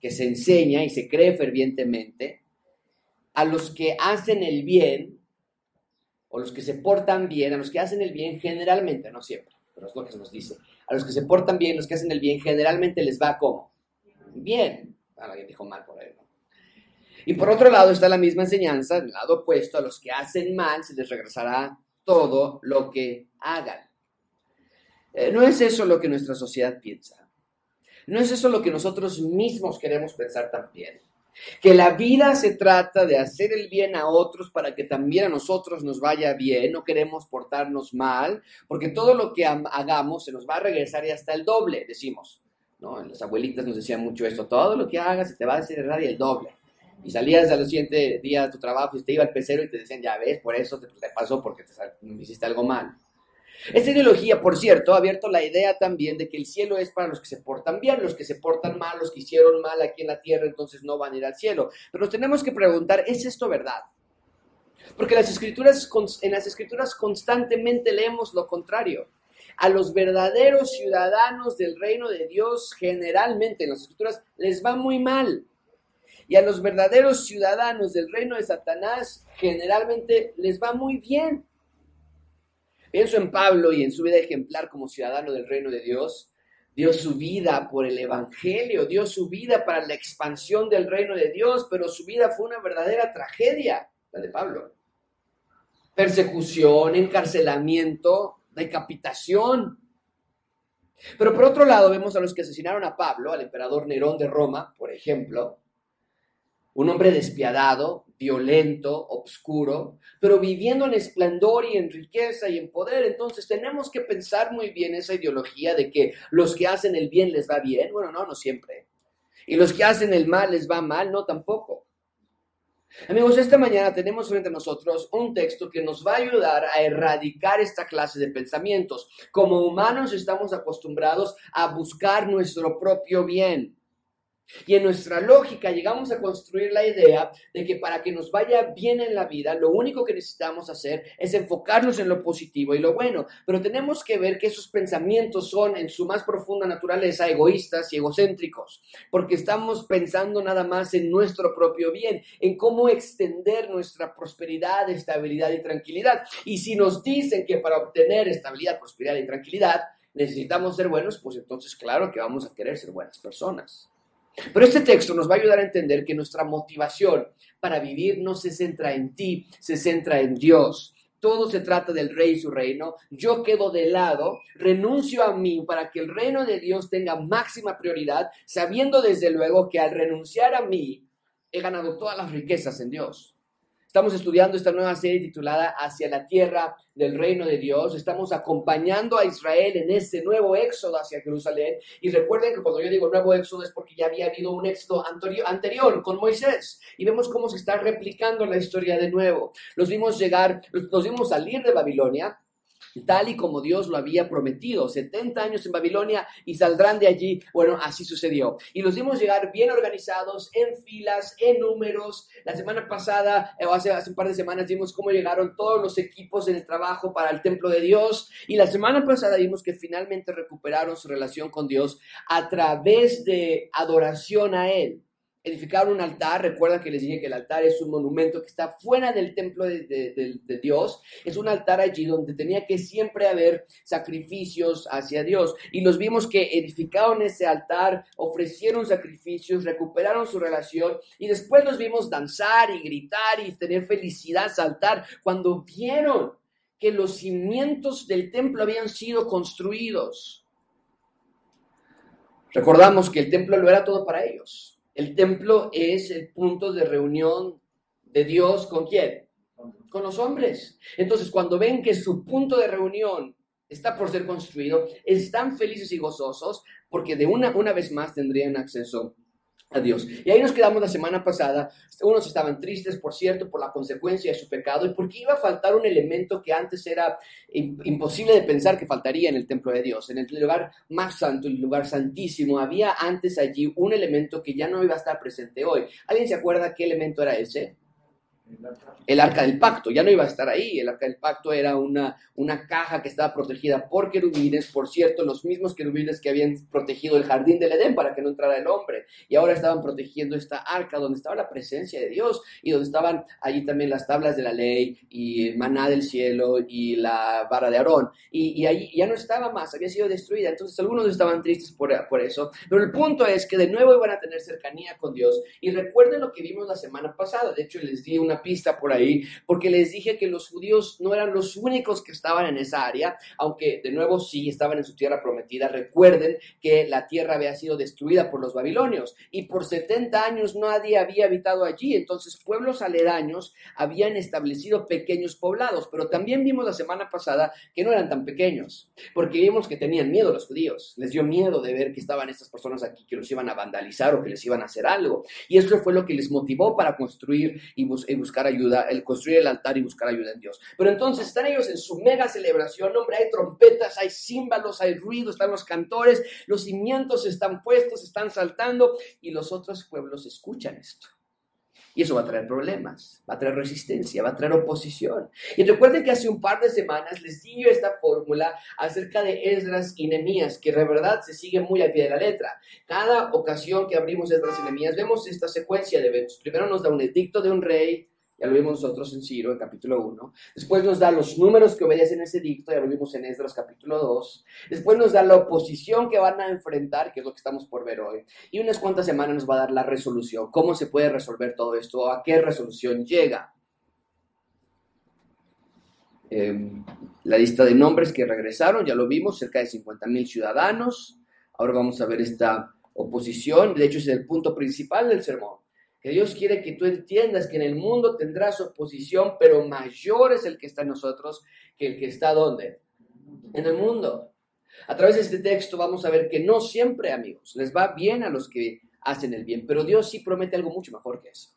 que se enseña y se cree fervientemente, a los que hacen el bien, o los que se portan bien, a los que hacen el bien generalmente, no siempre, pero es lo que se nos dice, a los que se portan bien, los que hacen el bien, generalmente les va como bien. Alguien dijo mal por ahí, Y por otro lado está la misma enseñanza, del lado opuesto, a los que hacen mal se les regresará todo lo que hagan. Eh, no es eso lo que nuestra sociedad piensa. No es eso lo que nosotros mismos queremos pensar también. Que la vida se trata de hacer el bien a otros para que también a nosotros nos vaya bien, no queremos portarnos mal, porque todo lo que hagamos se nos va a regresar y hasta el doble, decimos. ¿no? Las abuelitas nos decían mucho esto, todo lo que hagas se te va a hacer y el doble. Y salías al siguiente día de tu trabajo y te iba al pecero y te decían, ya ves, por eso te, pasó porque te hiciste algo mal. Esta ideología, por cierto, ha abierto la idea también de que el cielo es para los que se portan bien, los que se portan mal, los que hicieron mal aquí en la tierra, entonces no van a ir al cielo. Pero nos tenemos que preguntar, ¿es esto verdad? Porque las escrituras, en las escrituras constantemente leemos lo contrario. A los verdaderos ciudadanos del reino de Dios, generalmente en las escrituras, les va muy mal. Y a los verdaderos ciudadanos del reino de Satanás, generalmente les va muy bien. Pienso en Pablo y en su vida ejemplar como ciudadano del reino de Dios. Dio su vida por el Evangelio, dio su vida para la expansión del reino de Dios, pero su vida fue una verdadera tragedia, la de Pablo. Persecución, encarcelamiento, decapitación. Pero por otro lado vemos a los que asesinaron a Pablo, al emperador Nerón de Roma, por ejemplo, un hombre despiadado, violento, obscuro, pero viviendo en esplendor y en riqueza y en poder. Entonces tenemos que pensar muy bien esa ideología de que los que hacen el bien les va bien. Bueno, no, no siempre. Y los que hacen el mal les va mal, no tampoco. Amigos, esta mañana tenemos frente a nosotros un texto que nos va a ayudar a erradicar esta clase de pensamientos. Como humanos estamos acostumbrados a buscar nuestro propio bien. Y en nuestra lógica llegamos a construir la idea de que para que nos vaya bien en la vida, lo único que necesitamos hacer es enfocarnos en lo positivo y lo bueno. Pero tenemos que ver que esos pensamientos son en su más profunda naturaleza egoístas y egocéntricos, porque estamos pensando nada más en nuestro propio bien, en cómo extender nuestra prosperidad, estabilidad y tranquilidad. Y si nos dicen que para obtener estabilidad, prosperidad y tranquilidad necesitamos ser buenos, pues entonces claro que vamos a querer ser buenas personas. Pero este texto nos va a ayudar a entender que nuestra motivación para vivir no se centra en ti, se centra en Dios. Todo se trata del rey y su reino. Yo quedo de lado, renuncio a mí para que el reino de Dios tenga máxima prioridad, sabiendo desde luego que al renunciar a mí he ganado todas las riquezas en Dios. Estamos estudiando esta nueva serie titulada Hacia la tierra del reino de Dios. Estamos acompañando a Israel en ese nuevo éxodo hacia Jerusalén. Y recuerden que cuando yo digo nuevo éxodo es porque ya había habido un éxodo anterior con Moisés. Y vemos cómo se está replicando la historia de nuevo. Los vimos llegar, los vimos salir de Babilonia tal y como Dios lo había prometido. 70 años en Babilonia y saldrán de allí. Bueno, así sucedió. Y los vimos llegar bien organizados, en filas, en números. La semana pasada, o hace, hace un par de semanas, vimos cómo llegaron todos los equipos en el trabajo para el templo de Dios. Y la semana pasada vimos que finalmente recuperaron su relación con Dios a través de adoración a Él edificaron un altar. Recuerdan que les dije que el altar es un monumento que está fuera del templo de, Dios. Es un altar allí donde tenía que siempre haber sacrificios hacia Dios. Y los vimos que edificaron ese altar, ofrecieron sacrificios, recuperaron su relación. Y después los vimos danzar y gritar y tener felicidad, saltar, cuando vieron que los cimientos del templo habían sido construidos. Recordamos que el templo lo era todo para ellos el templo es el punto de reunión de Dios con quién? Con los hombres. Entonces, cuando ven que su punto de reunión está por ser construido, están felices y gozosos porque de una, una vez más tendrían acceso a Dios. Y ahí nos quedamos la semana pasada. Unos estaban tristes, por cierto, por la consecuencia de su pecado y porque iba a faltar un elemento que antes era imposible de pensar que faltaría en el templo de Dios. En el lugar más santo, el lugar santísimo, había antes allí un elemento que ya no iba a estar presente hoy. ¿Alguien se acuerda qué elemento era ese? El arca del pacto. Ya no iba a estar ahí. El arca del pacto era una, una caja que estaba protegida por querubines, por cierto, los mismos querubines que habían protegido el jardín del Edén para que no entrara el hombre. Y ahora estaban protegiendo esta arca donde estaba la presencia de Dios y donde estaban allí también las tablas de la ley y maná del cielo y la vara de Aarón. Y, y allí ya no estaba más, había sido destruida. Entonces algunos estaban tristes por, por eso. Pero el punto es que de nuevo iban a tener cercanía con Dios. Y recuerden lo que vimos la semana pasada. De hecho, les di una pista por ahí, porque les dije que los judíos no eran los únicos que estaban en esa área, aunque de nuevo sí estaban en su tierra prometida. Recuerden que la tierra había sido destruida por los babilonios y por 70 años nadie había habitado allí. Entonces pueblos aledaños habían establecido pequeños poblados, pero también vimos la semana pasada que no eran tan pequeños, porque vimos que tenían miedo los judíos. Les dio miedo de ver que estaban estas personas aquí que los iban a vandalizar o que les iban a hacer algo. Y eso fue lo que les motivó para construir y, buscar ayuda, el construir el altar y buscar ayuda en Dios. Pero entonces están ellos en su mega celebración, hombre, hay trompetas, hay címbalos, hay ruido, están los cantores, los cimientos están puestos, están saltando y los otros pueblos escuchan esto. Y eso va a traer problemas, va a traer resistencia, va a traer oposición. Y recuerden que hace un par de semanas les di yo esta fórmula acerca de Esdras y Nemías, que de verdad se sigue muy al pie de la letra. Cada ocasión que abrimos Esdras y Nemías vemos esta secuencia de eventos. Primero nos da un edicto de un rey, ya lo vimos nosotros en Ciro, en capítulo 1. Después nos da los números que obedecen ese dicto, ya lo vimos en Esdras, capítulo 2. Después nos da la oposición que van a enfrentar, que es lo que estamos por ver hoy. Y unas cuantas semanas nos va a dar la resolución, cómo se puede resolver todo esto, a qué resolución llega. Em, la lista de nombres que regresaron, ya lo vimos, cerca de 50 mil ciudadanos. Ahora vamos a ver esta oposición, de hecho es el punto principal del sermón que Dios quiere que tú entiendas que en el mundo tendrás oposición, pero mayor es el que está en nosotros que el que está donde? En el mundo. A través de este texto vamos a ver que no siempre, amigos, les va bien a los que hacen el bien, pero Dios sí promete algo mucho mejor que eso.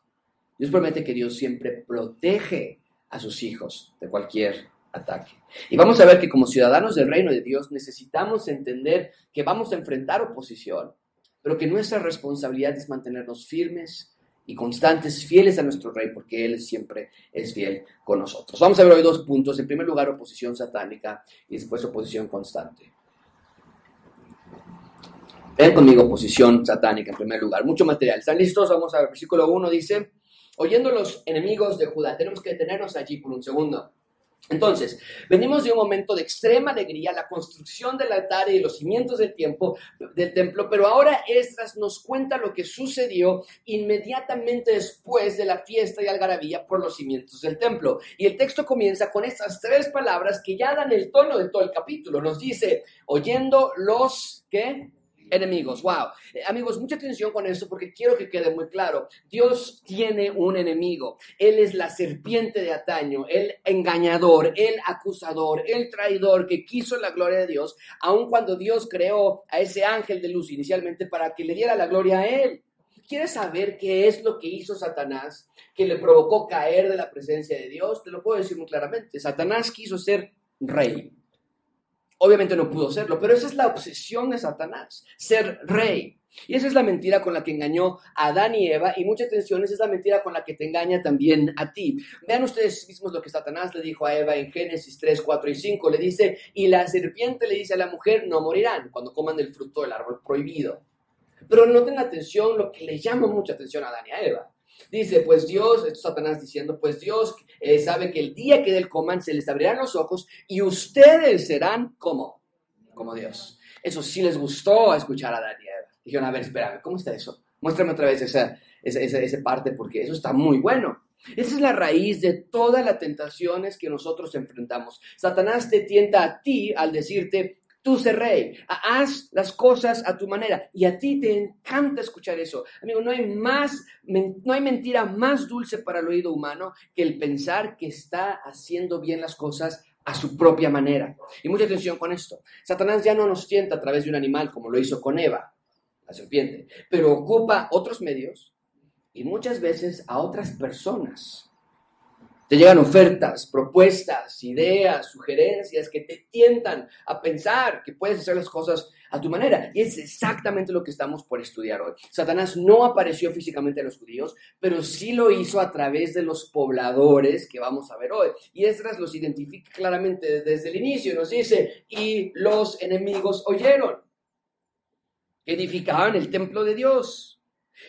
Dios promete que Dios siempre protege a sus hijos de cualquier ataque. Y vamos a ver que como ciudadanos del reino de Dios necesitamos entender que vamos a enfrentar oposición, pero que nuestra responsabilidad es mantenernos firmes y constantes, fieles a nuestro Rey, porque Él siempre es fiel con nosotros. Vamos a ver hoy dos puntos. En primer lugar, oposición satánica y después oposición constante. Ven conmigo, oposición satánica en primer lugar. Mucho material. ¿Están listos? Vamos a ver. Versículo 1 dice, oyendo los enemigos de Judá. Tenemos que detenernos allí por un segundo. Entonces, venimos de un momento de extrema alegría, la construcción del altar y los cimientos del, templo, pero ahora Esdras nos cuenta lo que sucedió inmediatamente después de la fiesta y algarabía por los cimientos del templo. Y el texto comienza con estas tres palabras que ya dan el tono de todo el capítulo. Nos dice, oyendo los que enemigos. Wow. Eh, amigos, mucha atención con esto porque quiero que quede muy claro. Dios tiene un enemigo. Él es la serpiente de ataño, el engañador, el acusador, el traidor que quiso la gloria de Dios, aun cuando Dios creó a ese ángel de luz inicialmente para que le diera la gloria a él. ¿Quieres saber qué es lo que hizo Satanás que le provocó caer de la presencia de Dios? Te lo puedo decir muy claramente. Satanás quiso ser rey. Obviamente no pudo serlo, pero esa es la obsesión de Satanás, ser rey. Y esa es la mentira con la que engañó a Adán y Eva, y mucha atención, esa es la mentira con la que te engaña también a ti. Vean ustedes mismos lo que Satanás le dijo a Eva en Génesis 3, 4 y 5. Le dice, y la serpiente le dice a la mujer, no morirán cuando coman del fruto del árbol prohibido. Pero noten atención lo que le llama mucha atención a Adán y a Eva. Dice, pues Dios, esto es Satanás diciendo, pues Dios eh, sabe que el día que del coman se les abrirán los ojos y ustedes serán como, como Dios. Eso sí les gustó escuchar a Daniel. Dijeron, a ver, espérame, ¿cómo está eso? Muéstrame otra vez esa, esa, esa, esa parte porque eso está muy bueno. Esa es la raíz de todas las tentaciones que nosotros enfrentamos. Satanás te tienta a ti al decirte, tú sé rey, haz las cosas a tu manera. Y a ti te encanta escuchar eso. Amigo, no hay más, no hay mentira más dulce para el oído humano que el pensar que está haciendo bien las cosas a su propia manera. Y mucha atención con esto. Satanás ya no nos tienta a través de un animal como lo hizo con Eva, la serpiente, pero ocupa otros medios y muchas veces a otras personas Te llegan ofertas, propuestas, ideas, sugerencias que te tientan a pensar que puedes hacer las cosas a tu manera. Y es exactamente lo que estamos por estudiar hoy. Satanás no apareció físicamente a los judíos, pero sí lo hizo a través de los pobladores que vamos a ver hoy. Y Esdras los identifica claramente desde el inicio. Nos dice, y los enemigos oyeron. Edificaban el templo de Dios.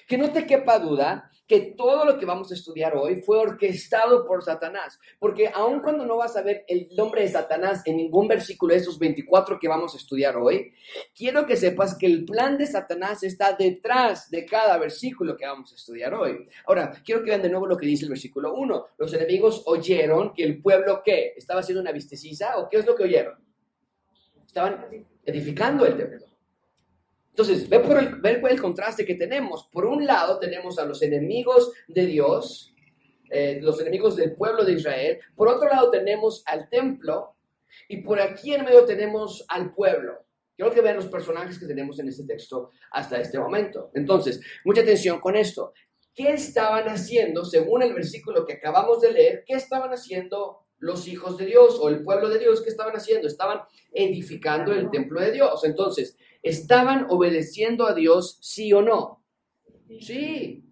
Que no te quepa duda que todo lo que vamos a estudiar hoy fue orquestado por Satanás. Porque aun cuando no vas a ver el nombre de Satanás en ningún versículo de esos 24 que vamos a estudiar hoy, quiero que sepas que el plan de Satanás está detrás de cada versículo que vamos a estudiar hoy. Ahora, quiero que vean de nuevo lo que dice el versículo 1. Los enemigos oyeron que el pueblo, ¿qué? ¿Estaba haciendo una vistecisa o qué es lo que oyeron? Estaban edificando el templo. Entonces, ve por el, ve por el contraste que tenemos. Por un lado, tenemos a los enemigos de Dios, eh, los enemigos del pueblo de Israel. Por otro lado, tenemos al templo. Y por aquí en medio tenemos al pueblo. Quiero que vean los personajes que tenemos en este texto hasta este momento. Entonces, mucha atención con esto. ¿Qué estaban haciendo, según el versículo que acabamos de leer, qué estaban haciendo los hijos de Dios o el pueblo de Dios? ¿Qué estaban haciendo? Estaban edificando el templo de Dios. Entonces, ¿Estaban obedeciendo a Dios, sí o no? Sí.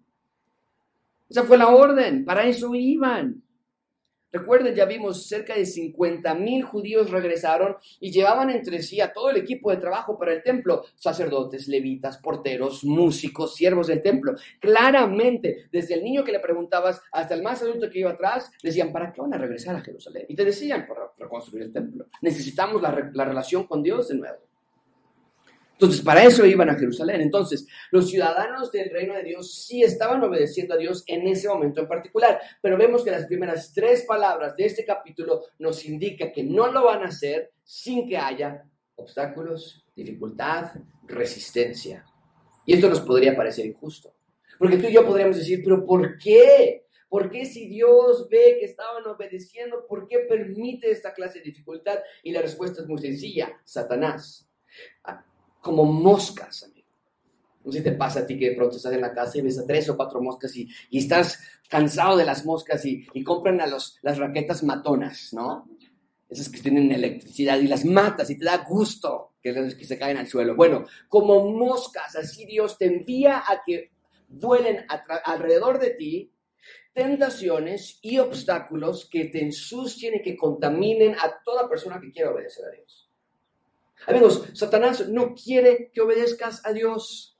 Esa fue la orden, para eso iban. Recuerden, ya vimos, cerca de 50 mil judíos regresaron y llevaban entre sí a todo el equipo de trabajo para el templo, sacerdotes, levitas, porteros, músicos, siervos del templo. Claramente, desde el niño que le preguntabas hasta el más adulto que iba atrás, decían, ¿para qué van a regresar a Jerusalén? Y te decían, para reconstruir el templo. Necesitamos la, la relación con Dios de nuevo. Entonces, para eso iban a Jerusalén. Entonces, los ciudadanos del reino de Dios sí estaban obedeciendo a Dios en ese momento en particular, pero vemos que las primeras tres palabras de este capítulo nos indica que no lo van a hacer sin que haya obstáculos, dificultad, resistencia. Y esto nos podría parecer injusto, porque tú y yo podríamos decir, pero ¿por qué? ¿Por qué si Dios ve que estaban obedeciendo, por qué permite esta clase de dificultad? Y la respuesta es muy sencilla, Satanás como moscas, amigo. No sé si te pasa a ti que de pronto estás en la casa y ves a tres o cuatro moscas y, estás cansado de las moscas y, compran a los, las raquetas matonas, ¿no? Esas que tienen electricidad y las matas y te da gusto que, que se caen al suelo. Bueno, como moscas, así Dios te envía a que vuelen alrededor de ti tentaciones y obstáculos que te ensucien y que contaminen a toda persona que quiera obedecer a Dios. Amigos, Satanás no quiere que obedezcas a Dios.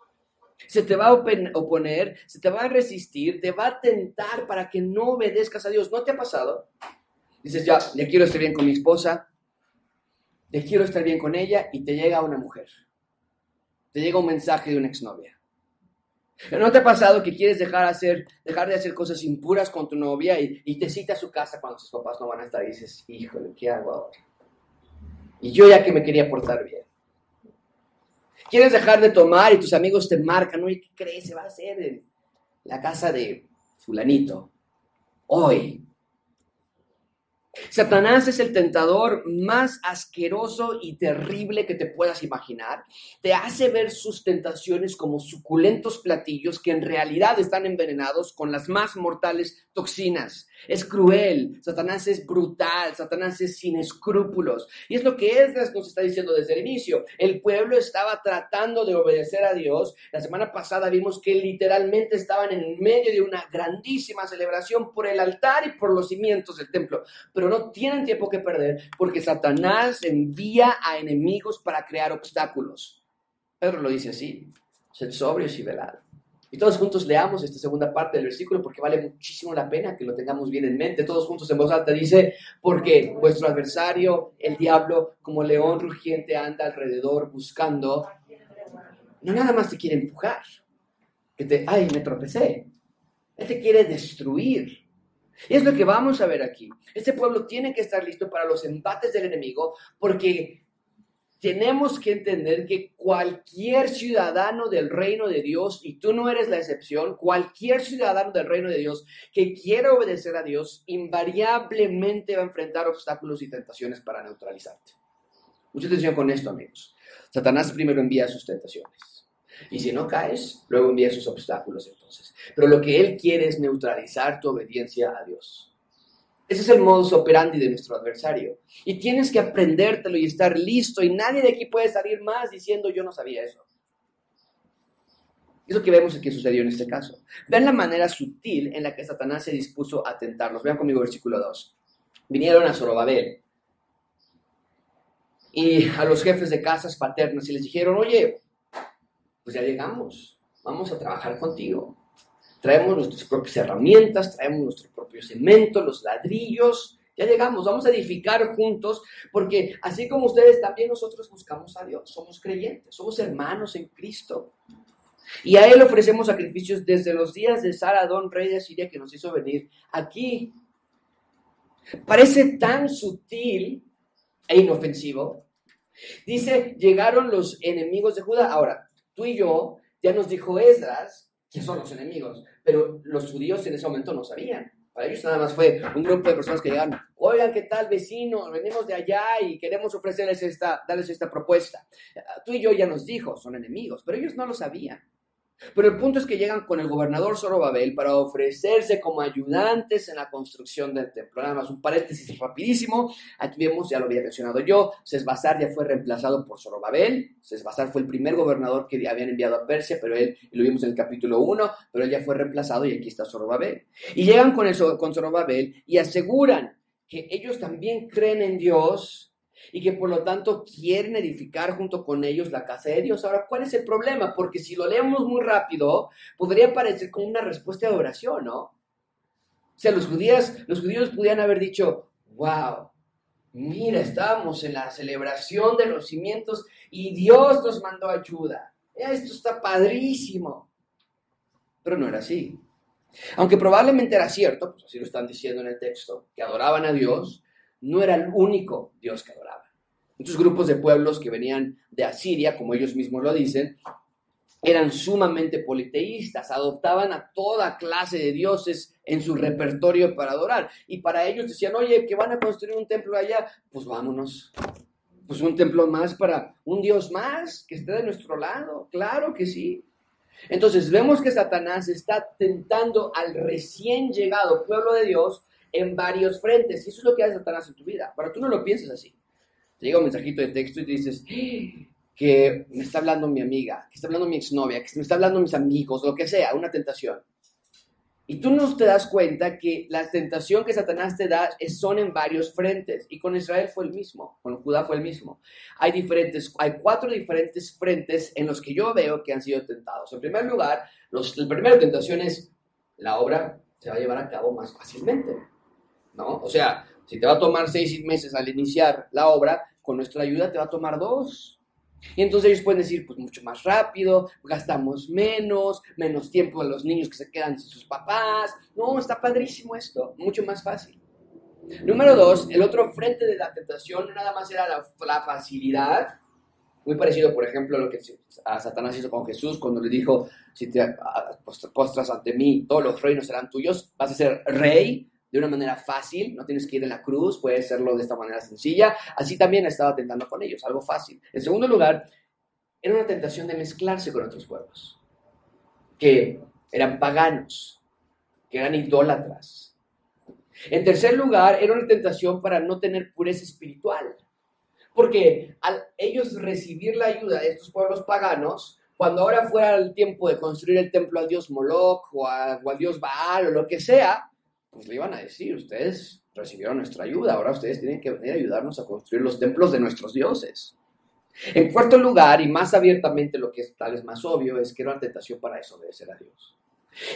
Se te va a oponer, se te va a resistir, te va a tentar para que no obedezcas a Dios. ¿No te ha pasado? Dices, ya, le quiero estar bien con mi esposa, le quiero estar bien con ella y te llega una mujer. Te llega un mensaje de una exnovia. ¿No te ha pasado que quieres dejar, de hacer cosas impuras con tu novia y, y te cita a su casa cuando sus papás no van a estar y dices, híjole, ¿qué hago ahora? Y yo ya que me quería portar bien. Quieres dejar de tomar y tus amigos te marcan, ¿y qué crees? Se va a hacer en la casa de fulanito. Hoy, Satanás es el tentador más asqueroso y terrible que te puedas imaginar. Te hace ver sus tentaciones como suculentos platillos que en realidad están envenenados con las más mortales toxinas. Es cruel, Satanás es brutal, Satanás es sin escrúpulos. Y es lo que Esdras nos está diciendo desde el inicio. El pueblo estaba tratando de obedecer a Dios. La semana pasada vimos que literalmente estaban en medio de una grandísima celebración por el altar y por los cimientos del templo. Pero no tienen tiempo que perder porque Satanás envía a enemigos para crear obstáculos. Pedro lo dice así, sed sobrios y velad. Y todos juntos leamos esta segunda parte del versículo porque vale muchísimo la pena que lo tengamos bien en mente. Todos juntos en voz alta dice, porque vuestro adversario, el diablo, como león rugiente, anda alrededor buscando. No nada más te quiere empujar, que te, ay, me tropecé. Él te quiere destruir. Y es lo que vamos a ver aquí. Este pueblo tiene que estar listo para los embates del enemigo porque tenemos que entender que cualquier ciudadano del reino de Dios, y tú no eres la excepción, cualquier ciudadano del reino de Dios que quiera obedecer a Dios, invariablemente va a enfrentar obstáculos y tentaciones para neutralizarte. Mucha atención con esto, amigos. Satanás primero envía sus tentaciones. Y si no caes, luego envía sus obstáculos entonces. Pero lo que Él quiere es neutralizar tu obediencia a Dios. Ese es el modus operandi de nuestro adversario. Y tienes que aprendértelo y estar listo. Y nadie de aquí puede salir más diciendo yo no sabía eso. Es lo que vemos que sucedió en este caso. Vean la manera sutil en la que Satanás se dispuso a tentarlos. Vean conmigo versículo 2. Vinieron a Zorobabel y a los jefes de casas paternas y les dijeron, oye, pues ya llegamos, vamos a trabajar contigo. Traemos nuestras propias herramientas, traemos nuestro propio cemento, los ladrillos, ya llegamos, vamos a edificar juntos, porque así como ustedes, también nosotros buscamos a Dios, somos creyentes, somos hermanos en Cristo. Y a Él ofrecemos sacrificios desde los días de Saradón, rey de Siria, que nos hizo venir aquí. Parece tan sutil e inofensivo. Dice, llegaron los enemigos de Judá. Ahora, tú y yo, ya nos dijo Esdras que son los enemigos, pero los judíos en ese momento no sabían. Para ellos nada más fue un grupo de personas que llegaron, oigan, ¿qué tal vecino? Venimos de allá y queremos ofrecerles esta, darles esta propuesta. Tú y yo ya nos dijo, son enemigos, pero ellos no lo sabían. Pero el punto es que llegan con el gobernador Zorobabel para ofrecerse como ayudantes en la construcción del templo. Nada más un paréntesis rapidísimo. Aquí vemos, ya lo había mencionado yo, Sesbazar ya fue reemplazado por Zorobabel. Sesbazar fue el primer gobernador que habían enviado a Persia, pero él, lo vimos en el capítulo 1, pero él ya fue reemplazado y aquí está Zorobabel. Y llegan con, eso, con Zorobabel y aseguran que ellos también creen en Dios y que por lo tanto quieren edificar junto con ellos la casa de Dios. Ahora, ¿cuál es el problema? Porque si lo leemos muy rápido, podría parecer como una respuesta de oración, ¿no? O sea, los judíos, los judíos podrían haber dicho, wow, mira, estábamos en la celebración de los cimientos y Dios nos mandó ayuda. Esto está padrísimo. Pero no era así. Aunque probablemente era cierto, pues así lo están diciendo en el texto, que adoraban a Dios, no era el único Dios que adoraban. Muchos grupos de pueblos que venían de Asiria, como ellos mismos lo dicen, eran sumamente politeístas, adoptaban a toda clase de dioses en su repertorio para adorar. Y para ellos decían, oye, que van a construir un templo allá, pues vámonos. Pues un templo más para un dios más que esté de nuestro lado. Claro que sí. Entonces vemos que Satanás está tentando al recién llegado pueblo de Dios en varios frentes. Y eso es lo que hace Satanás en tu vida. Pero tú no lo pienses así. Llega un mensajito de texto y te dices que me está hablando mi amiga, que está hablando mi exnovia, que me está hablando mis amigos, lo que sea, una tentación. Y tú no te das cuenta que la tentación que Satanás te da son en varios frentes. Y con Israel fue el mismo, con Judá fue el mismo. Hay diferentes, hay cuatro diferentes frentes en los que yo veo que han sido tentados. En primer lugar, los, la primera tentación es la obra se va a llevar a cabo más fácilmente. ¿no? O sea, si te va a tomar seis meses al iniciar la obra, con nuestra ayuda te va a tomar dos. Y entonces ellos pueden decir, pues mucho más rápido, gastamos menos, menos tiempo a los niños que se quedan sin sus papás. No, está padrísimo esto, mucho más fácil. Número dos, el otro frente de la tentación nada más era la, facilidad, muy parecido, por ejemplo, a lo que a Satanás hizo con Jesús cuando le dijo, si te postras ante mí, todos los reinos serán tuyos, vas a ser rey de una manera fácil, no tienes que ir en la cruz, puedes hacerlo de esta manera sencilla. Así también estaba tentando con ellos, algo fácil. En segundo lugar, era una tentación de mezclarse con otros pueblos, que eran paganos, que eran idólatras. En tercer lugar, era una tentación para no tener pureza espiritual, porque al ellos recibir la ayuda de estos pueblos paganos, cuando ahora fuera el tiempo de construir el templo al dios Moloch o, o al dios Baal o lo que sea, pues le iban a decir, ustedes recibieron nuestra ayuda, ahora ustedes tienen que venir a ayudarnos a construir los templos de nuestros dioses. En cuarto lugar, y más abiertamente lo que es tal vez más obvio, es que era una tentación para desobedecer a Dios.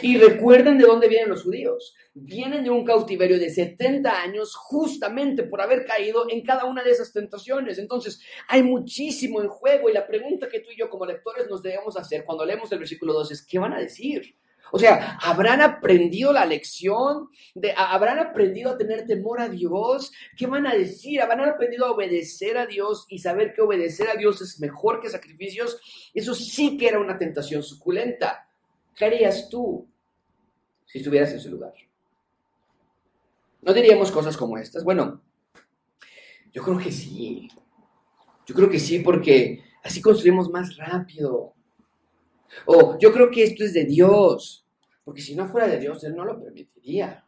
Y recuerden de dónde vienen los judíos. Vienen de un cautiverio de 70 años justamente por haber caído en cada una de esas tentaciones. Entonces, hay muchísimo en juego y la pregunta que tú y yo como lectores nos debemos hacer cuando leemos el versículo 2 es, ¿qué van a decir? O sea, ¿habrán aprendido la lección? ¿Habrán aprendido a tener temor a Dios? ¿Qué van a decir? ¿Habrán aprendido a obedecer a Dios y saber que obedecer a Dios es mejor que sacrificios? Eso sí que era una tentación suculenta. ¿Qué harías tú si estuvieras en su lugar? ¿No diríamos cosas como estas? Bueno, yo creo que sí. Yo creo que sí porque así construimos más rápido. O yo creo que esto es de Dios, porque si no fuera de Dios, Él no lo permitiría.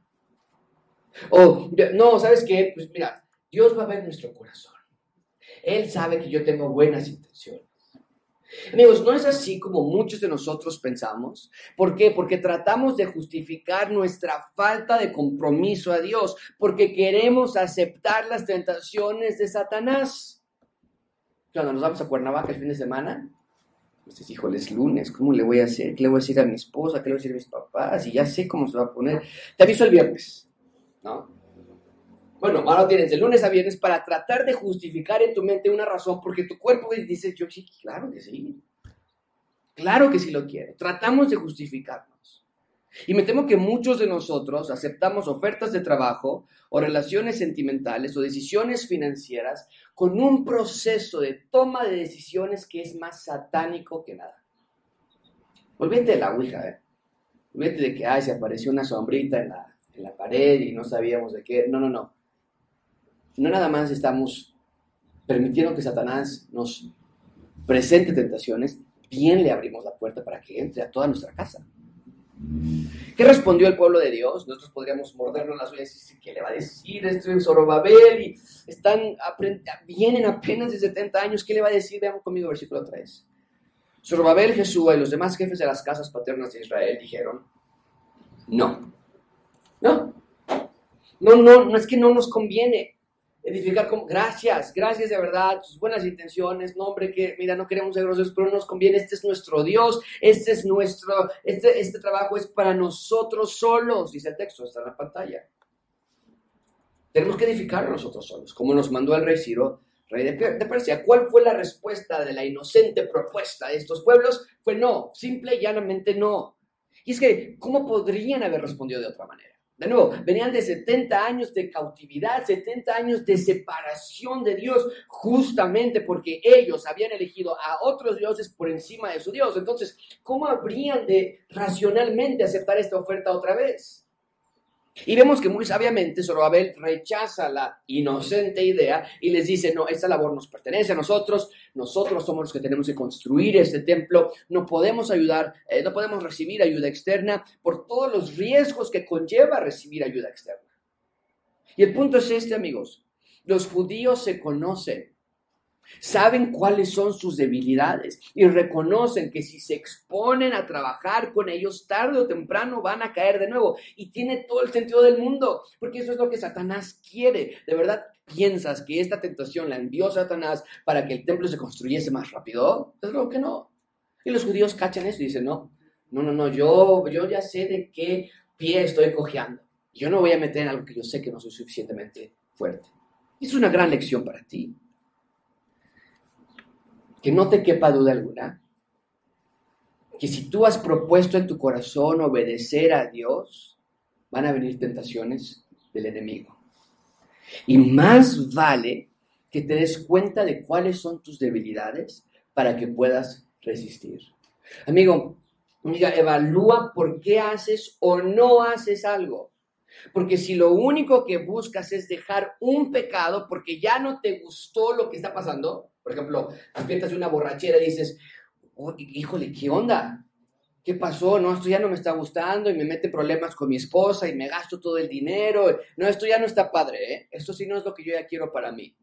O, no, ¿sabes qué? Pues mira, Dios va a ver nuestro corazón. Él sabe que yo tengo buenas intenciones. Amigos, no es así como muchos de nosotros pensamos. ¿Por qué? Porque tratamos de justificar nuestra falta de compromiso a Dios, porque queremos aceptar las tentaciones de Satanás. Cuando nos vamos a Cuernavaca el fin de semana, dices, híjole, es lunes, ¿cómo le voy a hacer? ¿Qué le voy a decir a mi esposa? ¿Qué le voy a decir a mis papás? Y ya sé cómo se va a poner. Te aviso el viernes, ¿no? Bueno, ahora tienes de lunes a viernes para tratar de justificar en tu mente una razón, porque tu cuerpo dice, yo sí, claro que sí. Claro que sí lo quiero. Tratamos de justificarnos. Y me temo que muchos de nosotros aceptamos ofertas de trabajo o relaciones sentimentales o decisiones financieras con un proceso de toma de decisiones que es más satánico que nada. Olvídate de la Ouija, ¿eh? Olvídate de que, ay, se apareció una sombrita en la, en la pared y no sabíamos de qué. No, no, no no nada más estamos permitiendo que Satanás nos presente tentaciones, bien le abrimos la puerta para que entre a toda nuestra casa. ¿Qué respondió el pueblo de Dios? Nosotros podríamos mordernos las uñas y decir, ¿qué le va a decir este Zorobabel? Y están, vienen apenas de 70 años, ¿qué le va a decir? Veamos conmigo versículo 3. Zorobabel, Jesús y los demás jefes de las casas paternas de Israel dijeron, no, no, no, no, no es que no nos conviene edificar como, gracias, gracias de verdad, tus buenas intenciones, no hombre, que mira, no queremos ser groseros, pero nos conviene, este es nuestro Dios, este es nuestro, este, este trabajo es para nosotros solos, dice el texto, está en la pantalla. Tenemos que edificar nosotros solos, como nos mandó el rey Ciro, rey de, de Persia. ¿Cuál fue la respuesta de la inocente propuesta de estos pueblos? Fue no, simple y llanamente no. Y es que, ¿cómo podrían haber respondido de otra manera? De nuevo, venían de 70 años de cautividad, 70 años de separación de Dios, justamente porque ellos habían elegido a otros dioses por encima de su Dios. Entonces, ¿cómo habrían de racionalmente aceptar esta oferta otra vez? Y vemos que muy sabiamente Zorobabel rechaza la inocente idea y les dice, no, esta labor nos pertenece a nosotros, nosotros somos los que tenemos que construir este templo, no podemos ayudar, eh, no podemos recibir ayuda externa por todos los riesgos que conlleva recibir ayuda externa. Y el punto es este, amigos, los judíos se conocen Saben cuáles son sus debilidades y reconocen que si se exponen a trabajar con ellos, tarde o temprano van a caer de nuevo. Y tiene todo el sentido del mundo, porque eso es lo que Satanás quiere. ¿De verdad piensas que esta tentación la envió Satanás para que el templo se construyese más rápido? Es lo que no. Y los judíos cachan eso y dicen, no, no, no, no, yo, yo ya sé de qué pie estoy cojeando. Yo no voy a meter en algo que yo sé que no soy suficientemente fuerte. Es una gran lección para ti que no te quepa duda alguna, que si tú has propuesto en tu corazón obedecer a Dios, van a venir tentaciones del enemigo. Y más vale que te des cuenta de cuáles son tus debilidades para que puedas resistir. Amigo, amiga, evalúa por qué haces o no haces algo. Porque si lo único que buscas es dejar un pecado porque ya no te gustó lo que está pasando, por ejemplo, despiertas de una borrachera y dices, oh, híjole, ¿qué onda? ¿Qué pasó? No, esto ya no me está gustando y me mete problemas con mi esposa y me gasto todo el dinero. No, esto ya no está padre, ¿eh? Esto sí no es lo que yo ya quiero para mí.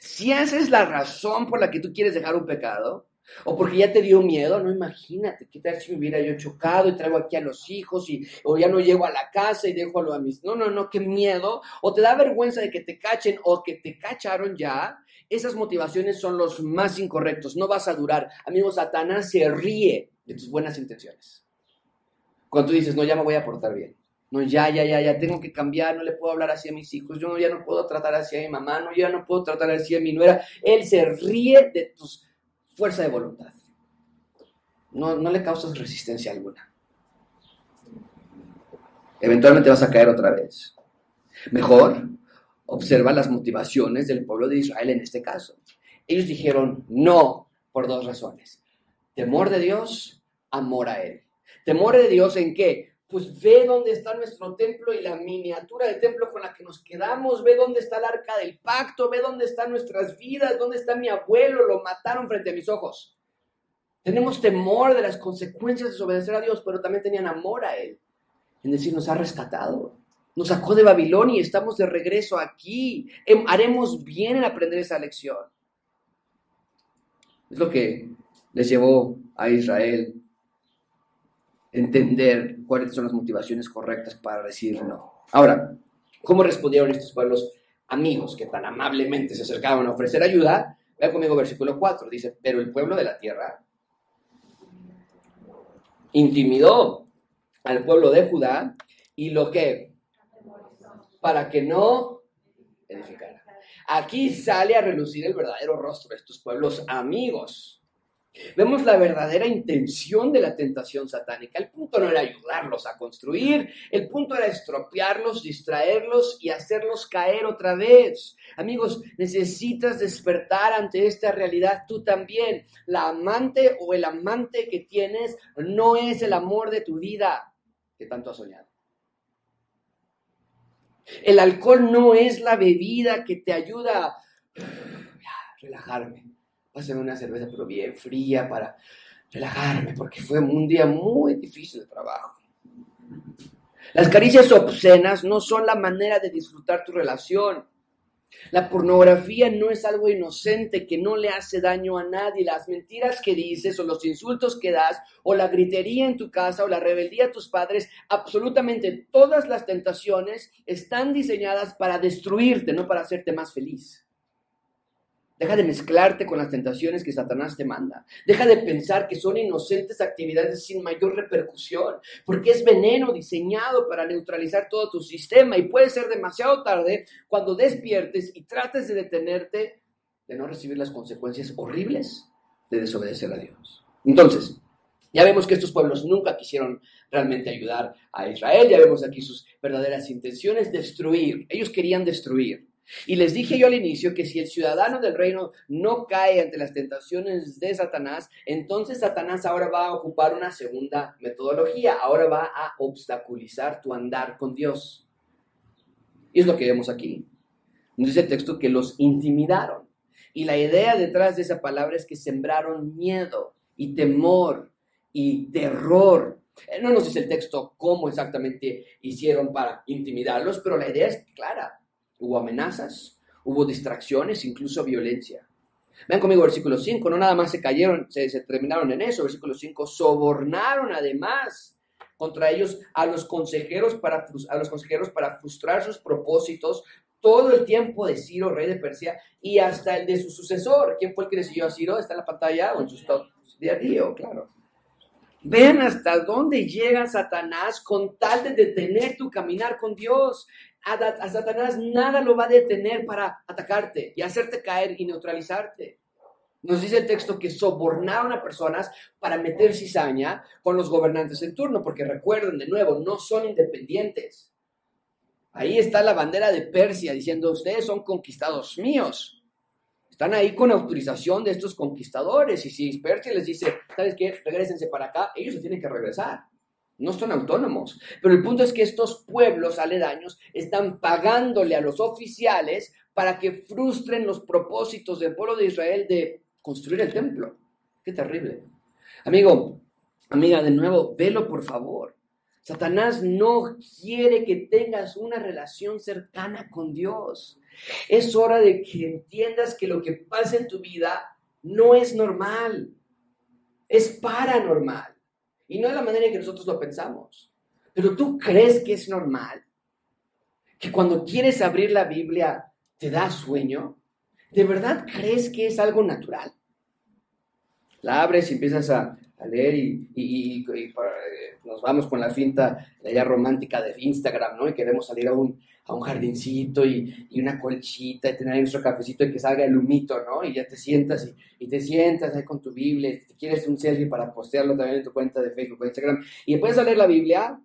Si esa es la razón por la que tú quieres dejar un pecado, o porque ya te dio miedo, no imagínate, ¿qué tal si me hubiera yo chocado y traigo aquí a los hijos y o ya no llego a la casa y dejo a mis... No, no, no, qué miedo. O te da vergüenza de que te cachen o que te cacharon ya esas motivaciones son los más incorrectos. No vas a durar. Amigo, Satanás se ríe de tus buenas intenciones. Cuando tú dices, no, ya me voy a portar bien. No, ya, ya, ya, ya, tengo que cambiar, no le puedo hablar así a mis hijos, yo ya no puedo tratar así a mi mamá, no, ya no puedo tratar así a mi nuera. Él se ríe de tu fuerza de voluntad. No, no le causas resistencia alguna. Eventualmente vas a caer otra vez. Mejor, Observa las motivaciones del pueblo de Israel en este caso. Ellos dijeron no por dos razones. Temor de Dios, amor a Él. Temor de Dios en qué? Pues ve dónde está nuestro templo y la miniatura de templo con la que nos quedamos, ve dónde está el arca del pacto, ve dónde están nuestras vidas, dónde está mi abuelo, lo mataron frente a mis ojos. Tenemos temor de las consecuencias de desobedecer a Dios, pero también tenían amor a Él. En decir, nos ha rescatado, Nos sacó de Babilonia y estamos de regreso aquí. Em, haremos bien en aprender esa lección. Es lo que les llevó a Israel entender cuáles son las motivaciones correctas para decir no. Ahora, ¿cómo respondieron estos pueblos amigos que tan amablemente se acercaban a ofrecer ayuda? Vean conmigo versículo 4, dice, pero el pueblo de la tierra intimidó al pueblo de Judá y lo que, para que no edificara. Aquí sale a relucir el verdadero rostro de estos pueblos amigos. Vemos la verdadera intención de la tentación satánica. El punto no era ayudarlos a construir, el punto era estropearlos, distraerlos y hacerlos caer otra vez. Amigos, necesitas despertar ante esta realidad tú también. La amante o el amante que tienes no es el amor de tu vida que tanto has soñado. El alcohol no es la bebida que te ayuda a relajarme Pásame una cerveza, pero bien fría para relajarme, porque fue un día muy difícil de trabajo. Las caricias obscenas no son la manera de disfrutar tu relación. La pornografía no es algo inocente que no le hace daño a nadie. Las mentiras que dices o los insultos que das o la gritería en tu casa o la rebeldía a tus padres, absolutamente todas las tentaciones están diseñadas para destruirte, no para hacerte más feliz. Deja de mezclarte con las tentaciones que Satanás te manda. Deja de pensar que son inocentes actividades sin mayor repercusión, porque es veneno diseñado para neutralizar todo tu sistema y puede ser demasiado tarde cuando despiertes y trates de detenerte de no recibir las consecuencias horribles de desobedecer a Dios. Entonces, ya vemos que estos pueblos nunca quisieron realmente ayudar a Israel, ya vemos aquí sus verdaderas intenciones, destruir. Ellos querían destruir. Y les dije yo al inicio que si el ciudadano del reino no cae ante las tentaciones de Satanás, entonces Satanás ahora va a ocupar una segunda metodología, ahora va a obstaculizar tu andar con Dios. Y es lo que vemos aquí. Dice el texto que los intimidaron. Y la idea detrás de esa palabra es que sembraron miedo y temor y terror. Eh, no nos dice el texto cómo exactamente hicieron para intimidarlos, pero la idea es clara Hubo amenazas, hubo distracciones, incluso violencia. Vean conmigo versículo 5, no nada más se cayeron, se, terminaron en eso, versículo 5, sobornaron además contra ellos a los consejeros para, a los consejeros para frustrar sus propósitos todo el tiempo de Ciro, rey de Persia, y hasta el de su sucesor. ¿Quién fue el que decidió a Ciro? ¿Está en la pantalla o en sus de a Claro. Vean hasta dónde llega Satanás con tal de detener tu caminar con Dios a, Satanás nada lo va a detener para atacarte y hacerte caer y neutralizarte. Nos dice el texto que sobornaron a personas para meter cizaña con los gobernantes en turno, porque recuerden de nuevo, no son independientes. Ahí está la bandera de Persia diciendo, ustedes son conquistados míos. Están ahí con autorización de estos conquistadores. Y si Persia les dice, ¿sabes qué? Regrésense para acá, ellos se tienen que regresar no son autónomos. Pero el punto es que estos pueblos aledaños están pagándole a los oficiales para que frustren los propósitos del pueblo de Israel de construir el templo. Qué terrible. Amigo, amiga, de nuevo, velo por favor. Satanás no quiere que tengas una relación cercana con Dios. Es hora de que entiendas que lo que pasa en tu vida no es normal, es paranormal. Y no de la manera en que nosotros lo pensamos. Pero tú crees que es normal que cuando quieres abrir la Biblia te da sueño. ¿De verdad crees que es algo natural? La abres y empiezas a, leer y, nos vamos con la finta ya romántica de Instagram, ¿no? Y queremos salir a un, a un jardincito y, una colchita y tener nuestro cafecito y que salga el humito, ¿no? Y ya te sientas y, te sientas ahí con tu Biblia, y te quieres un selfie para postearlo también en tu cuenta de Facebook o Instagram y puedes leer la Biblia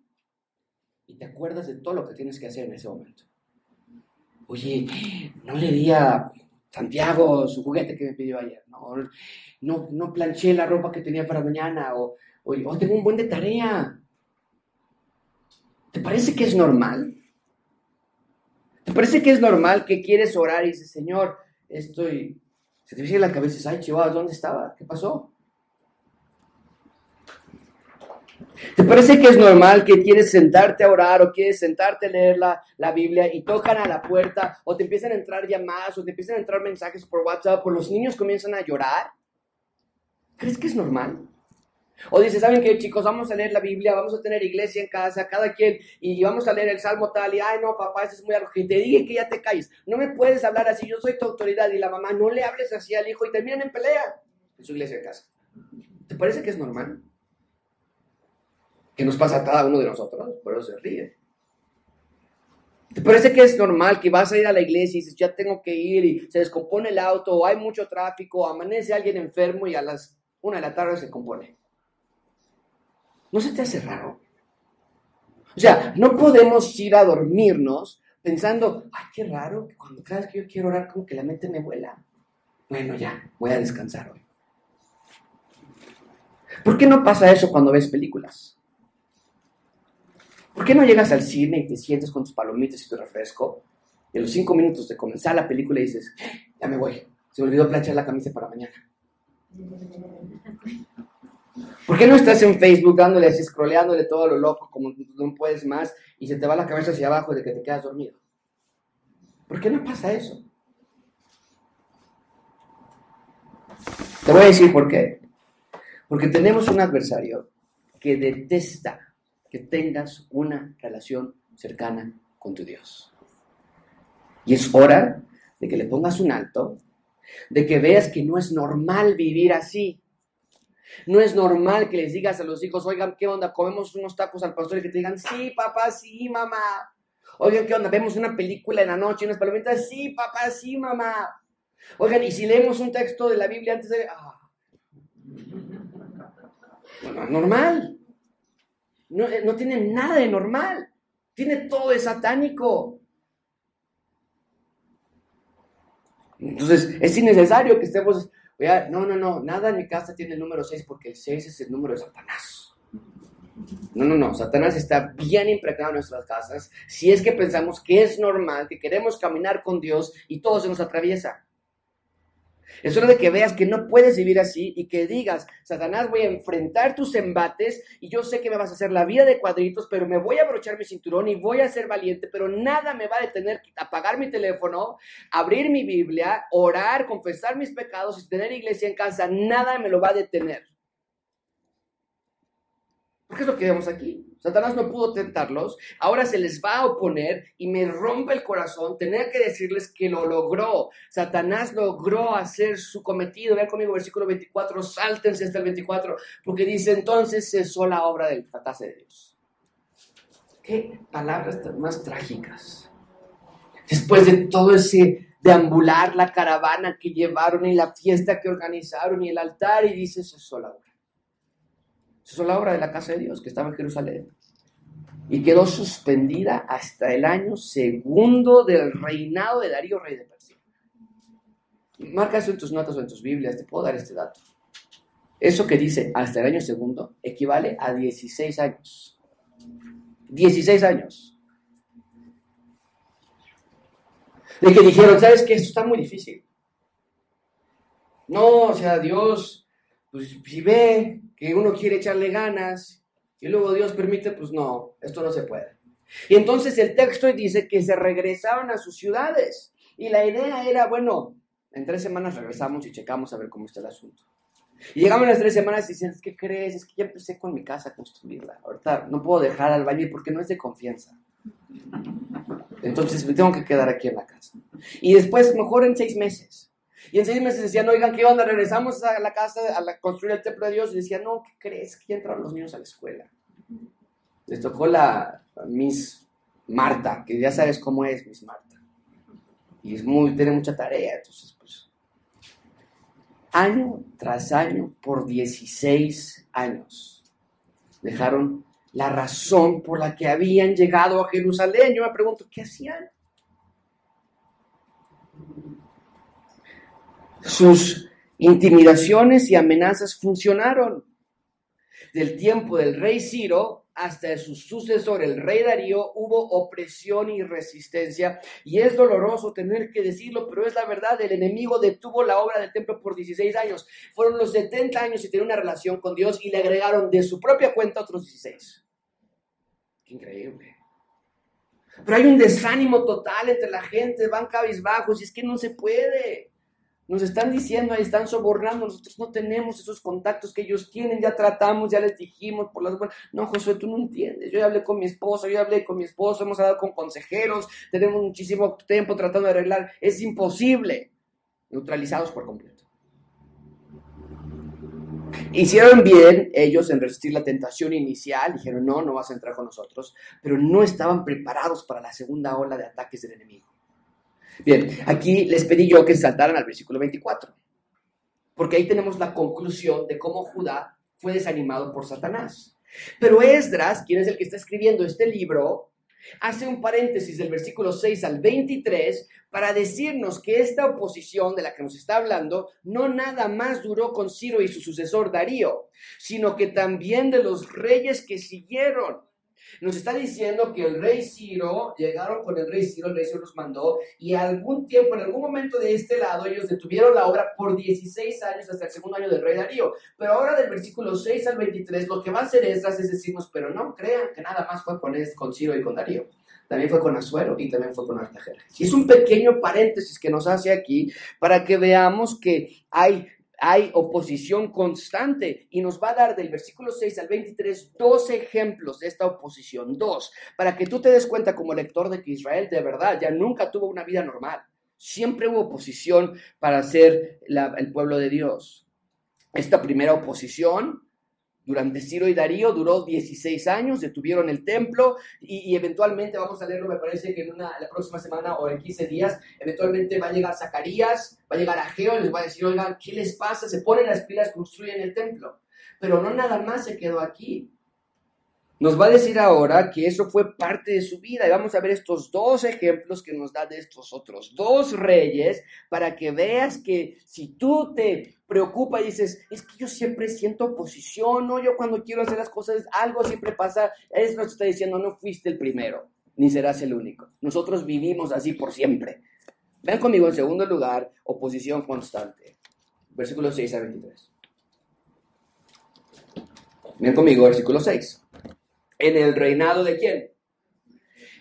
y te acuerdas de todo lo que tienes que hacer en ese momento. Oye, no le di a Santiago su juguete que me pidió ayer, no, no, no planché la ropa que tenía para mañana o, o, tengo un buen de tarea. ¿Te parece que es normal? ¿Te parece que es normal que quieres orar y dices, Señor, estoy... Se te viene la cabeza y dices, ay, Chihuahua, ¿dónde estaba? ¿Qué pasó? ¿Te parece que es normal que quieres sentarte a orar o quieres sentarte a leer la, la, Biblia y tocan a la puerta o te empiezan a entrar llamadas o te empiezan a entrar mensajes por WhatsApp o los niños comienzan a llorar? ¿Crees que es normal? O dice, ¿saben qué, chicos? Vamos a leer la Biblia, vamos a tener iglesia en casa, cada quien, y vamos a leer el salmo tal, y ay, no, papá, eso es muy algo. Que te diga que ya te calles. No me puedes hablar así, yo soy tu autoridad. Y la mamá, no le hables así al hijo y terminan en pelea en su iglesia en casa. ¿Te parece que es normal? Que nos pasa a cada uno de nosotros, por eso se ríe. ¿Te parece que es normal que vas a ir a la iglesia y dices, ya tengo que ir y se descompone el auto, o hay mucho tráfico, amanece alguien enfermo y a las una de la tarde se compone? ¿No se te hace raro? O sea, no podemos ir a dormirnos pensando, ay, qué raro, que cuando cada que yo quiero orar, como que la mente me vuela. Bueno, ya, voy a descansar hoy. ¿Por qué no pasa eso cuando ves películas? ¿Por qué no llegas al cine y te sientes con tus palomitas y tu refresco? Y a los cinco minutos de comenzar la película dices, ya me voy, se me olvidó planchar la camisa para mañana. ¿Por qué no estás en Facebook dándole así, scrolleándole todo lo loco como no puedes más y se te va la cabeza hacia abajo de que te quedas dormido? ¿Por qué no pasa eso? Te voy a decir por qué. Porque tenemos un adversario que detesta que tengas una relación cercana con tu Dios. Y es hora de que le pongas un alto, de que veas que no es normal vivir así, no es normal que les digas a los hijos, oigan, ¿qué onda? Comemos unos tacos al pastor y que te digan, sí, papá, sí, mamá. Oigan, ¿qué onda? Vemos una película en la noche, unas palomitas, sí, papá, sí, mamá. Oigan, y si leemos un texto de la Biblia antes de... Ah. Bueno, normal. No, eh, no tiene nada de normal. Tiene todo de satánico. Entonces, es innecesario que estemos no, no, no, nada en mi casa tiene el número 6 porque el 6 es el número de Satanás. No, no, no, Satanás está bien impregnado en nuestras casas si es que pensamos que es normal, que queremos caminar con Dios y todo se nos atraviesa. Es hora de que veas que no puedes vivir así y que digas, Satanás, voy a enfrentar tus embates y yo sé que me vas a hacer la vida de cuadritos, pero me voy a abrochar mi cinturón y voy a ser valiente, pero nada me va a detener apagar mi teléfono, abrir mi Biblia, orar, confesar mis pecados y tener iglesia en casa, nada me lo va a detener. ¿Qué es lo que vemos aquí? Satanás no pudo tentarlos, ahora se les va a oponer y me rompe el corazón tener que decirles que lo logró. Satanás logró hacer su cometido. Vean conmigo versículo 24, sáltense hasta el 24, porque dice entonces cesó la obra del tratase de Dios. Qué palabras más trágicas. Después de todo ese deambular, la caravana que llevaron y la fiesta que organizaron y el altar, y dice cesó la obra. Es la obra de la casa de Dios que estaba en Jerusalén. Y quedó suspendida hasta el año segundo del reinado de Darío, rey de Persia. Marca eso en tus notas o en tus Biblias, te puedo dar este dato. Eso que dice hasta el año segundo equivale a 16 años. 16 años. De que dijeron, ¿sabes qué? Esto está muy difícil. No, o sea, Dios, pues si ve que uno quiere echarle ganas y luego Dios permite, pues no, esto no se puede. Y entonces el texto dice que se regresaron a sus ciudades. Y la idea era, bueno, en tres semanas regresamos y checamos a ver cómo está el asunto. Y llegamos las tres semanas y dicen, ¿qué crees? Es que ya empecé con mi casa a construirla. Ahorita no puedo dejar al baño porque no es de confianza. Entonces me tengo que quedar aquí en la casa. Y después, mejor en seis meses. Y en seis meses decían, oigan, ¿qué onda? Regresamos a la casa a construir el templo de Dios. Y decían, no, ¿qué crees? Que ya entraron los niños a la escuela. Les tocó la Miss Marta, que ya sabes cómo es Miss Marta. Y es muy, tiene mucha tarea. Entonces, pues, año tras año, por 16 años, dejaron la razón por la que habían llegado a Jerusalén. Yo me pregunto, ¿qué hacían? Sus intimidaciones y amenazas funcionaron. Del tiempo del rey Ciro hasta su sucesor, el rey Darío, hubo opresión y resistencia. Y es doloroso tener que decirlo, pero es la verdad. El enemigo detuvo la obra del templo por 16 años. Fueron los 70 años y tenía una relación con Dios y le agregaron de su propia cuenta otros 16. Qué increíble. Pero hay un desánimo total entre la gente, van cabizbajos y es que no se puede. Nos están diciendo, ahí están sobornando, nosotros no tenemos esos contactos que ellos tienen, ya tratamos, ya les dijimos por las No, Josué, tú no entiendes. Yo ya hablé con mi esposo, yo hablé con mi esposo, hemos hablado con consejeros, tenemos muchísimo tiempo tratando de arreglar. Es imposible. Neutralizados por completo. Hicieron bien ellos en resistir la tentación inicial, dijeron, no, no vas a entrar con nosotros, pero no estaban preparados para la segunda ola de ataques del enemigo. Bien, aquí les pedí yo que saltaran al versículo 24, porque ahí tenemos la conclusión de cómo Judá fue desanimado por Satanás. Pero Esdras, quien es el que está escribiendo este libro, hace un paréntesis del versículo 6 al 23 para decirnos que esta oposición de la que nos está hablando no nada más duró con Ciro y su sucesor Darío, sino que también de los reyes que siguieron. Nos está diciendo que el rey Ciro, llegaron con el rey Ciro, el rey Ciro los mandó, y algún tiempo, en algún momento de este lado, ellos detuvieron la obra por 16 años hasta el segundo año del rey Darío. Pero ahora del versículo 6 al 23, lo que va a hacer Esdras es decirnos, pero no crean que nada más fue con, con Ciro y con Darío también fue con Azuero y también fue con Artajerjes. Y es un pequeño paréntesis que nos hace aquí para que veamos que hay hay oposición constante y nos va a dar del versículo 6 al 23 dos ejemplos de esta oposición, dos, para que tú te des cuenta como lector de que Israel de verdad ya nunca tuvo una vida normal. Siempre hubo oposición para ser el pueblo de Dios. Esta primera oposición durante Ciro y Darío duró 16 años, detuvieron el templo y, eventualmente, vamos a leerlo, me parece que en una, la próxima semana o en 15 días, eventualmente va a llegar Zacarías, va a llegar Ageo y les va a decir, oigan, ¿qué les pasa? Se ponen las pilas, construyen el templo. Pero no nada más se quedó aquí. Nos va a decir ahora que eso fue parte de su vida y vamos a ver estos dos ejemplos que nos da de estos otros dos reyes para que veas que si tú te preocupa y dices, es que yo siempre siento oposición, ¿no? Yo cuando quiero hacer las cosas, algo siempre pasa, es lo que está diciendo, no fuiste el primero, ni serás el único. Nosotros vivimos así por siempre. Ven conmigo en segundo lugar, oposición constante. Versículo 6 a 23. Ven conmigo, versículo 6 en el reinado de quién.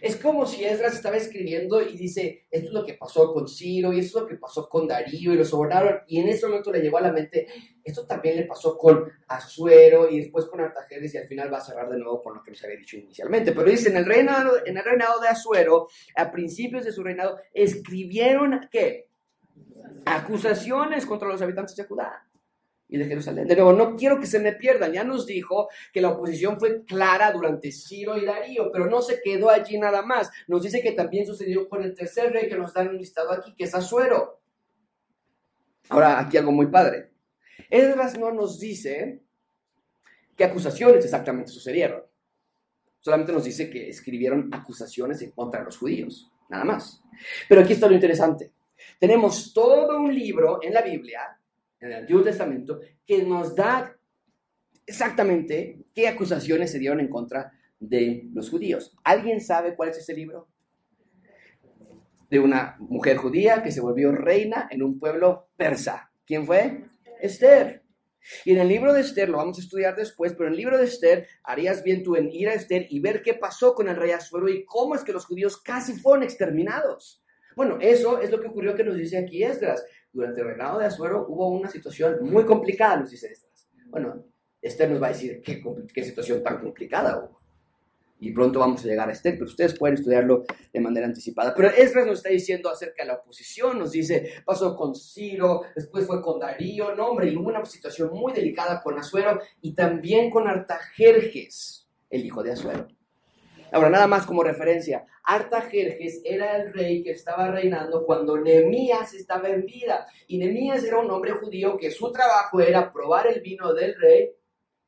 Es como si Esdras estaba escribiendo y dice, esto es lo que pasó con Ciro y esto es lo que pasó con Darío y lo sobornaron. Y en ese momento le llegó a la mente, esto también le pasó con Azuero y después con Artajeres y al final va a cerrar de nuevo con lo que nos había dicho inicialmente. Pero dice, en el reinado, en el reinado de Azuero, a principios de su reinado, escribieron, ¿qué? Acusaciones contra los habitantes de Judá y de Jerusalén. De nuevo, no quiero que se me pierdan. Ya nos dijo que la oposición fue clara durante Ciro y Darío, pero no se quedó allí nada más. Nos dice que también sucedió con el tercer rey que nos dan un listado aquí, que es Azuero. Ahora, aquí algo muy padre. Esdras no nos dice qué acusaciones exactamente sucedieron. Solamente nos dice que escribieron acusaciones contra los judíos, nada más. Pero aquí está lo interesante. Tenemos todo un libro en la Biblia en el Antiguo Testamento que nos da exactamente qué acusaciones se dieron en contra de los judíos. ¿Alguien sabe cuál es ese libro? De una mujer judía que se volvió reina en un pueblo persa. ¿Quién fue? Esther. Y en el libro de Esther, lo vamos a estudiar después, pero en el libro de Esther harías bien tú en ir a Esther y ver qué pasó con el rey Asuero y cómo es que los judíos casi fueron exterminados. Bueno, eso es lo que ocurrió que nos dice aquí Esdras durante el reinado de Azuero hubo una situación muy complicada, nos dice Esdras. Bueno, Esther nos va a decir qué, qué situación tan complicada hubo. Y pronto vamos a llegar a Esther, pero ustedes pueden estudiarlo de manera anticipada. Pero Esdras nos está diciendo acerca de la oposición, nos dice, pasó con Ciro, después fue con Darío, no hombre, y hubo una situación muy delicada con Azuero y también con Artajerjes, el hijo de Azuero. Ahora, nada más como referencia, Artajerjes era el rey que estaba reinando cuando Nemías estaba en vida. Y Nemías era un hombre judío que su trabajo era probar el vino del rey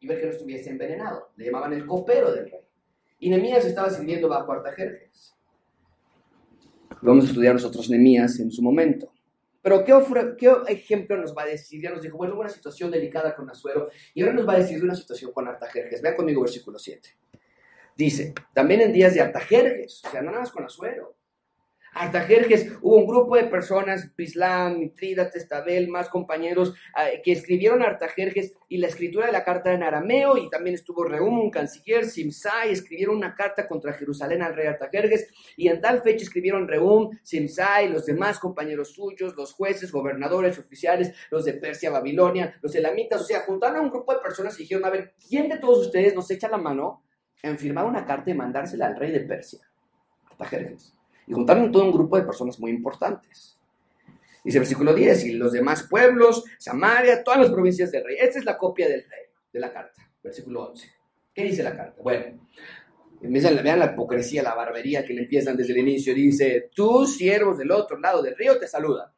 y ver que no estuviese envenenado. Le llamaban el copero del rey. Y Nemías estaba sirviendo bajo Artajerjes. Vamos a estudiar nosotros Nemías en su momento. Pero ¿qué, ¿qué, ejemplo nos va a decir? Ya nos dijo, bueno, una situación delicada con Azuero y ahora nos va a decir de una situación con Artajerjes. Vea conmigo versículo 7. Dice, también en días de Artajerjes, o sea, no nada más con Azuero. Artajerjes, hubo un grupo de personas, Pislam, Mitrídates, Tabel, más compañeros, ah, que escribieron Artajerjes y la escritura de la carta en arameo, y también estuvo Reum, un canciller, Simsai, escribieron una carta contra Jerusalén al rey Artajerjes, y en tal fecha escribieron Reum, Simsai, los demás compañeros suyos, los jueces, gobernadores, oficiales, los de Persia, Babilonia, los elamitas, o sea, juntaron a un grupo de personas y dijeron, a ver, ¿quién de todos ustedes nos echa la mano en firmar una carta y mandársela al rey de Persia, Artajerjes? Y juntaron todo un grupo de personas muy importantes. Dice el versículo 10, y los demás pueblos, Samaria, todas las provincias del rey. Esta es la copia del rey, de la carta. Versículo 11. ¿Qué dice la carta? Bueno, vean la hipocresía, la barbería que le empiezan desde el inicio. Dice, tus siervos del otro lado del río te saludan.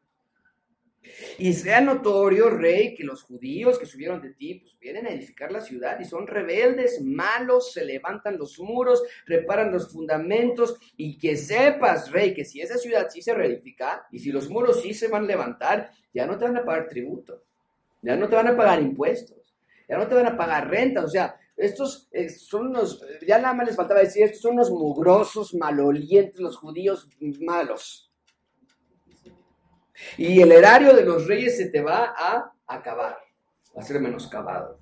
Y sea notorio, rey, que los judíos que subieron de ti, pues vienen a edificar la ciudad y son rebeldes, malos, se levantan los muros, reparan los fundamentos, y que sepas, rey, que si esa ciudad sí se reedifica y si los muros sí se van a levantar, ya no te van a pagar tributo, ya no te van a pagar impuestos, ya no te van a pagar rentas, o sea, estos eh, son unos, ya nada más les faltaba decir, estos son unos mugrosos, malolientes, los judíos malos. Y el erario de los reyes se te va a acabar, va a ser menoscabado.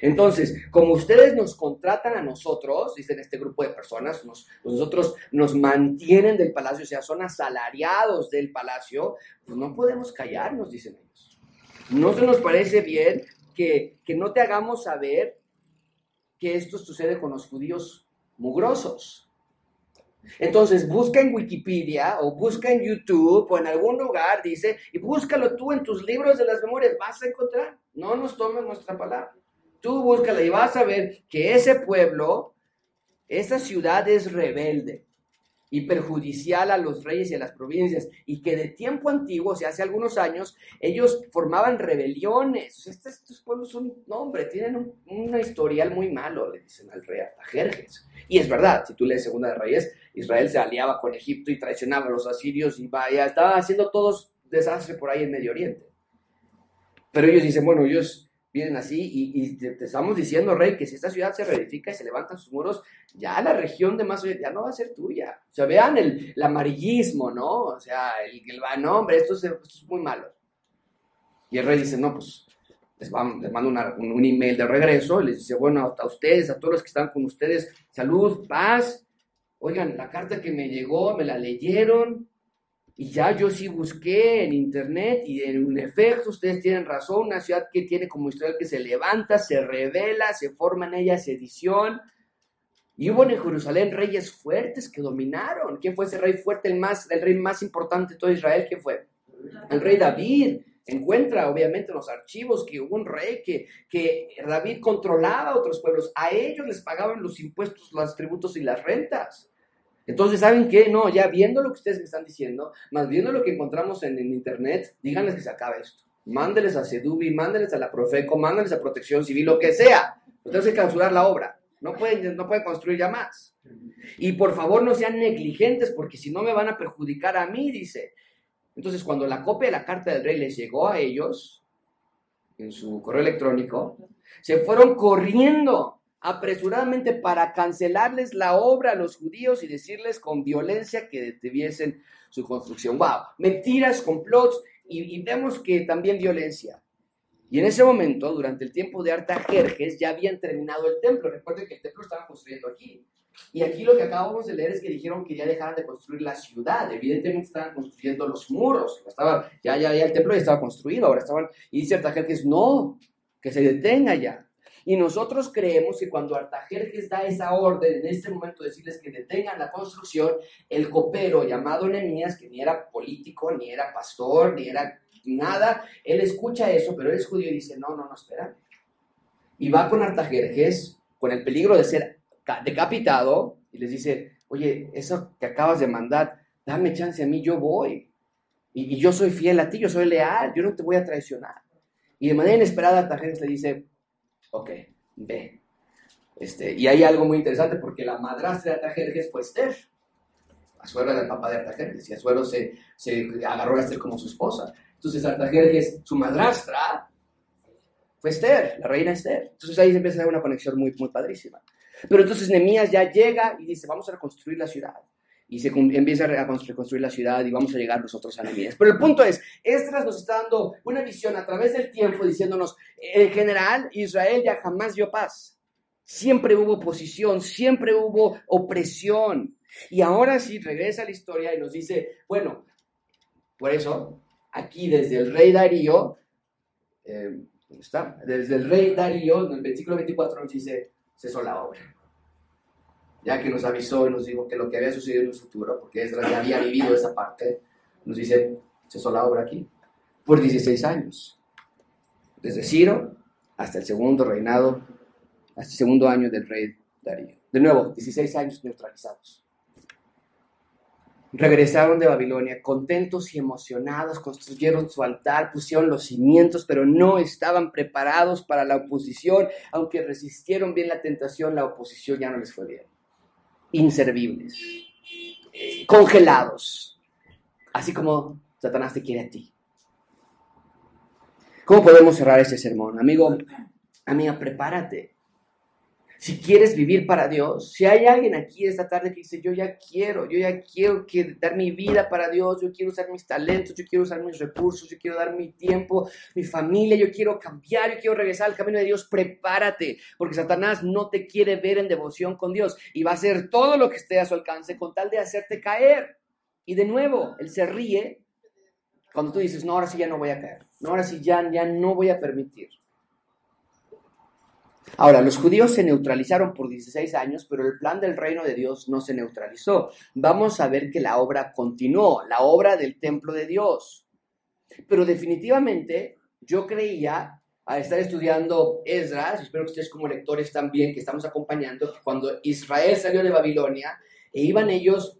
Entonces, como ustedes nos contratan a nosotros, dicen este grupo de personas, nosotros nos mantienen del palacio, o sea, son asalariados del palacio, pues no podemos callarnos, dicen ellos. No se nos parece bien que, que no te hagamos saber que esto sucede con los judíos mugrosos. Entonces busca en Wikipedia o busca en YouTube o en algún lugar, dice, y búscalo tú en tus libros de las memorias, vas a encontrar. No nos tomes nuestra palabra. Tú búscala y vas a ver que ese pueblo, esa ciudad es rebelde y perjudicial a los reyes y a las provincias, y que de tiempo antiguo, o sea, hace algunos años, ellos formaban rebeliones. O sea, estos, pueblos son, no, hombre, tienen un, un, historial muy malo, le dicen al rey Artajerjes. Y es verdad, si tú lees Segunda de Reyes, Israel se aliaba con Egipto y traicionaba a los asirios y vaya, estaba haciendo todos desastre por ahí en Medio Oriente. Pero ellos dicen, bueno, ellos vienen así y, te, estamos diciendo, rey, que si esta ciudad se reedifica y se levantan sus muros, ya la región de más ya no va a ser tuya. O sea, vean el, amarillismo, ¿no? O sea, el, el no, hombre, esto es, muy malo. Y el rey dice, no, pues les, mando un, email de regreso les dice, bueno, a ustedes, a todos los que están con ustedes, salud, paz. Oigan, la carta que me llegó, me la leyeron y ya yo sí busqué en internet y en efecto ustedes tienen razón, una ciudad que tiene como historial que se levanta, se revela, se forma en ella sedición. Y hubo en Jerusalén reyes fuertes que dominaron. ¿Quién fue ese rey fuerte, el, más, el rey más importante de todo Israel? ¿Quién fue? El rey David encuentra obviamente en los archivos que hubo un rey que, que David controlaba a otros pueblos, a ellos les pagaban los impuestos, los tributos y las rentas. Entonces, ¿saben qué? No, ya viendo lo que ustedes me están diciendo, más viendo lo que encontramos en, internet, díganles que se acabe esto. Mándeles a Sedubi, mándeles a la Profeco, mándeles a Protección Civil, lo que sea. Ustedes hay que clausurar la obra. No pueden, no pueden construir ya más. Y por favor no sean negligentes porque si no me van a perjudicar a mí, dice. Entonces, cuando la copia de la carta del rey les llegó a ellos, en su correo electrónico, se fueron corriendo apresuradamente para cancelarles la obra a los judíos y decirles con violencia que detuviesen su construcción. ¡Wow! Mentiras, complots y, y vemos que también violencia. Y en ese momento, durante el tiempo de Artajerjes, ya habían terminado el templo. Recuerden que el templo estaba construyendo aquí. Y aquí lo que acabamos de leer es que dijeron que ya dejaran de construir la ciudad. Evidentemente estaban construyendo los muros. Ya, ya, ya el templo ya estaba construido. Ahora estaban, y dice Artajerjes, no, que se detenga ya. Y nosotros creemos que cuando Artajerjes da esa orden, en este momento decirles que detengan la construcción, el copero llamado Nehemías, que ni era político, ni era pastor, ni era nada, él escucha eso, pero él es judío y dice, no, no, no, espera. Y va con Artajerjes, con el peligro de ser decapitado y les dice, oye, eso que acabas de mandar, dame chance a mí, yo voy. Y, yo soy fiel a ti, yo soy leal, yo no te voy a traicionar. Y de manera inesperada Artajerjes le dice, ok, ve. Este, y hay algo muy interesante porque la madrastra de Artajerjes fue Esther, Azuero del papá de Artajerjes, y Azuero se, se agarró a Esther como su esposa. Entonces Artajerjes, su madrastra, fue Esther, la reina Esther. Entonces ahí se empieza a hacer una conexión muy, muy padrísima. Pero entonces Nehemías ya llega y dice, vamos a reconstruir la ciudad. Y se empieza a reconstruir la ciudad y vamos a llegar nosotros a Nehemías. Pero el punto es, Esdras nos está dando una visión a través del tiempo diciéndonos, en general, Israel ya jamás dio paz. Siempre hubo oposición, siempre hubo opresión. Y ahora sí regresa la historia y nos dice, bueno, por eso, aquí desde el rey Darío, eh, está? Desde el rey Darío, en el versículo 24 nos dice, cesó la obra. Ya que nos avisó y nos dijo que lo que había sucedido en el futuro, porque Esdras ya había vivido esa parte, nos dice, cesó la obra aquí, por 16 años. Desde Ciro hasta el segundo reinado, hasta el segundo año del rey Darío. De nuevo, 16 años neutralizados regresaron de Babilonia contentos y emocionados, construyeron su altar, pusieron los cimientos, pero no estaban preparados para la oposición. Aunque resistieron bien la tentación, la oposición ya no les fue bien. Inservibles, congelados, así como Satanás te quiere a ti. ¿Cómo podemos cerrar este sermón? Amigo, amiga, prepárate si quieres vivir para Dios, si hay alguien aquí esta tarde que dice, yo ya quiero, yo ya quiero que, dar mi vida para Dios, yo quiero usar mis talentos, yo quiero usar mis recursos, yo quiero dar mi tiempo, mi familia, yo quiero cambiar, yo quiero regresar al camino de Dios, prepárate, porque Satanás no te quiere ver en devoción con Dios y va a hacer todo lo que esté a su alcance con tal de hacerte caer. Y de nuevo, Él se ríe cuando tú dices, no, ahora sí ya no voy a caer, no, ahora sí ya, ya no voy a permitir. Ahora, los judíos se neutralizaron por 16 años, pero el plan del reino de Dios no se neutralizó. Vamos a ver que la obra continuó, la obra del templo de Dios. Pero definitivamente yo creía, al estar estudiando Esdras, espero que ustedes como lectores también, que estamos acompañando, cuando Israel salió de Babilonia, e iban ellos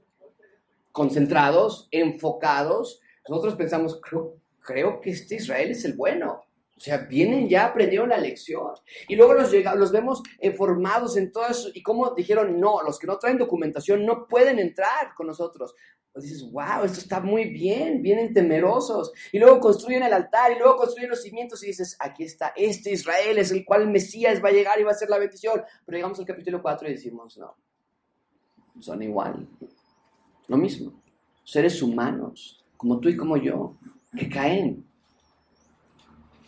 concentrados, enfocados, nosotros pensamos, creo, creo que este Israel es el bueno. O sea, vienen ya, aprendieron la lección. Y luego los, llega, los vemos formados en todo eso. Y como dijeron, no, los que no traen documentación no pueden entrar con nosotros. Pues dices, wow, esto está muy bien, vienen temerosos. Y luego construyen el altar y luego construyen los cimientos y dices, aquí está, este Israel es el cual el Mesías va a llegar y va a ser la bendición. Pero llegamos al capítulo 4 y decimos, no, son igual, lo mismo. Seres humanos, como tú y como yo, que caen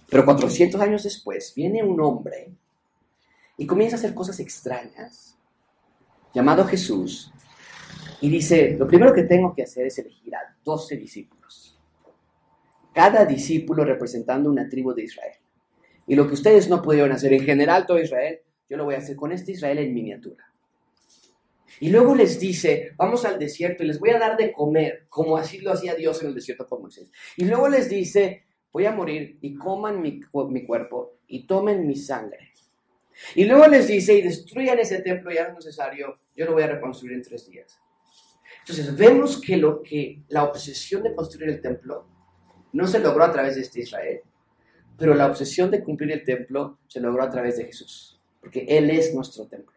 pero 400 años después viene un hombre y comienza a hacer cosas extrañas, llamado Jesús, y dice, lo primero que tengo que hacer es elegir a 12 discípulos, cada discípulo representando una tribu de Israel. Y lo que ustedes no pudieron hacer en general todo Israel, yo lo voy a hacer con este Israel en miniatura. Y luego les dice, vamos al desierto y les voy a dar de comer, como así lo hacía Dios en el desierto con Moisés. Y luego les dice, voy a morir y coman mi, mi cuerpo y tomen mi sangre. Y luego les dice, y destruyan ese templo, ya es necesario, yo lo voy a reconstruir en tres días. Entonces vemos que lo que la obsesión de construir el templo no se logró a través de este Israel, pero la obsesión de cumplir el templo se logró a través de Jesús, porque Él es nuestro templo.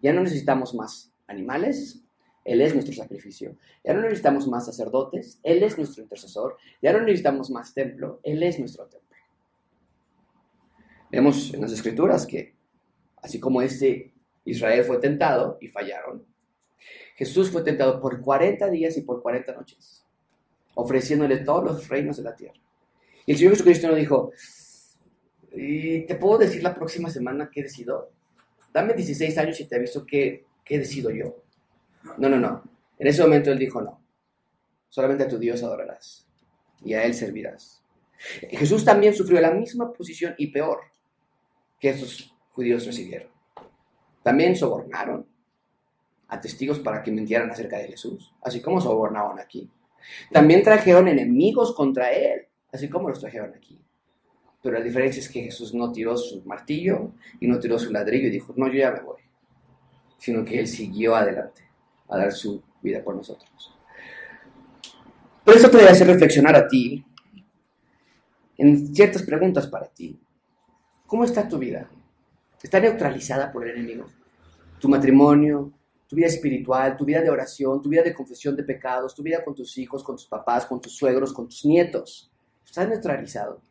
Ya no necesitamos más animales, él es nuestro sacrificio. Ya no necesitamos más sacerdotes, Él es nuestro intercesor. Ya no necesitamos más templo, Él es nuestro templo. Vemos en las escrituras que, así como este Israel fue tentado y fallaron, Jesús fue tentado por 40 días y por 40 noches, ofreciéndole todos los reinos de la tierra. Y el Señor Jesucristo nos dijo, ¿Y ¿te puedo decir la próxima semana qué decido? Dame 16 años y te aviso qué, qué decido yo. No, no, no. En ese momento él dijo no. Solamente a tu Dios adorarás y a él servirás. Jesús también sufrió la misma posición y peor que estos judíos recibieron. También sobornaron a testigos para que mintieran acerca de Jesús, así como sobornaban aquí. También trajeron enemigos contra él, así como los trajeron aquí. Pero la diferencia es que Jesús no tiró su martillo y no tiró su ladrillo y dijo, no, yo ya me voy, sino que él siguió adelante a dar su vida por nosotros. Por eso te a hacer reflexionar a ti en ciertas preguntas para ti. ¿Cómo está tu vida? ¿Está neutralizada por el enemigo? Tu matrimonio, tu vida espiritual, tu vida de oración, tu vida de confesión de pecados, tu vida con tus hijos, con tus papás, con tus suegros, con tus nietos. ¿Estás neutralizado?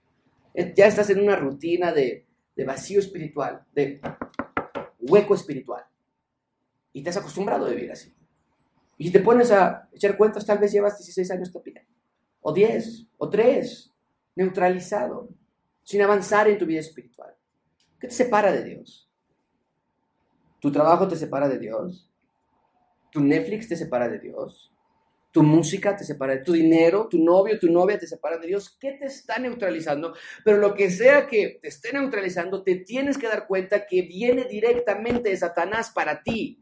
Eh, ya estás en una rutina de, de vacío espiritual, de hueco espiritual. Y te has acostumbrado a vivir así. Y si te pones a echar cuentas, tal vez llevas 16 años también, o 10, o 3, neutralizado, sin avanzar en tu vida espiritual. ¿Qué te separa de Dios? ¿Tu trabajo te separa de Dios? ¿Tu Netflix te separa de Dios? ¿Tu música te separa de tu dinero? ¿Tu novio, tu novia te separa de Dios? ¿Qué te está neutralizando? Pero lo que sea que te esté neutralizando, te tienes que dar cuenta que viene directamente de Satanás para ti.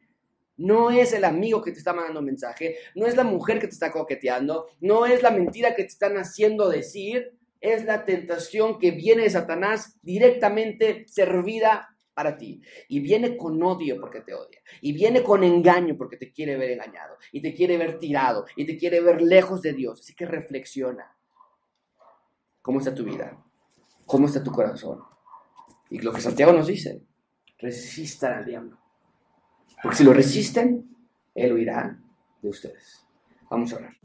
No es el amigo que te está mandando mensaje, no es la mujer que te está coqueteando, no es la mentira que te están haciendo decir, es la tentación que viene de Satanás directamente servida para ti. Y viene con odio porque te odia. Y viene con engaño porque te quiere ver engañado. Y te quiere ver tirado. Y te quiere ver lejos de Dios. Así que reflexiona. ¿Cómo está tu vida? ¿Cómo está tu corazón? Y lo que Santiago nos dice, resistan al diablo. Porque si lo resisten, Él huirá de ustedes. Vamos a orar.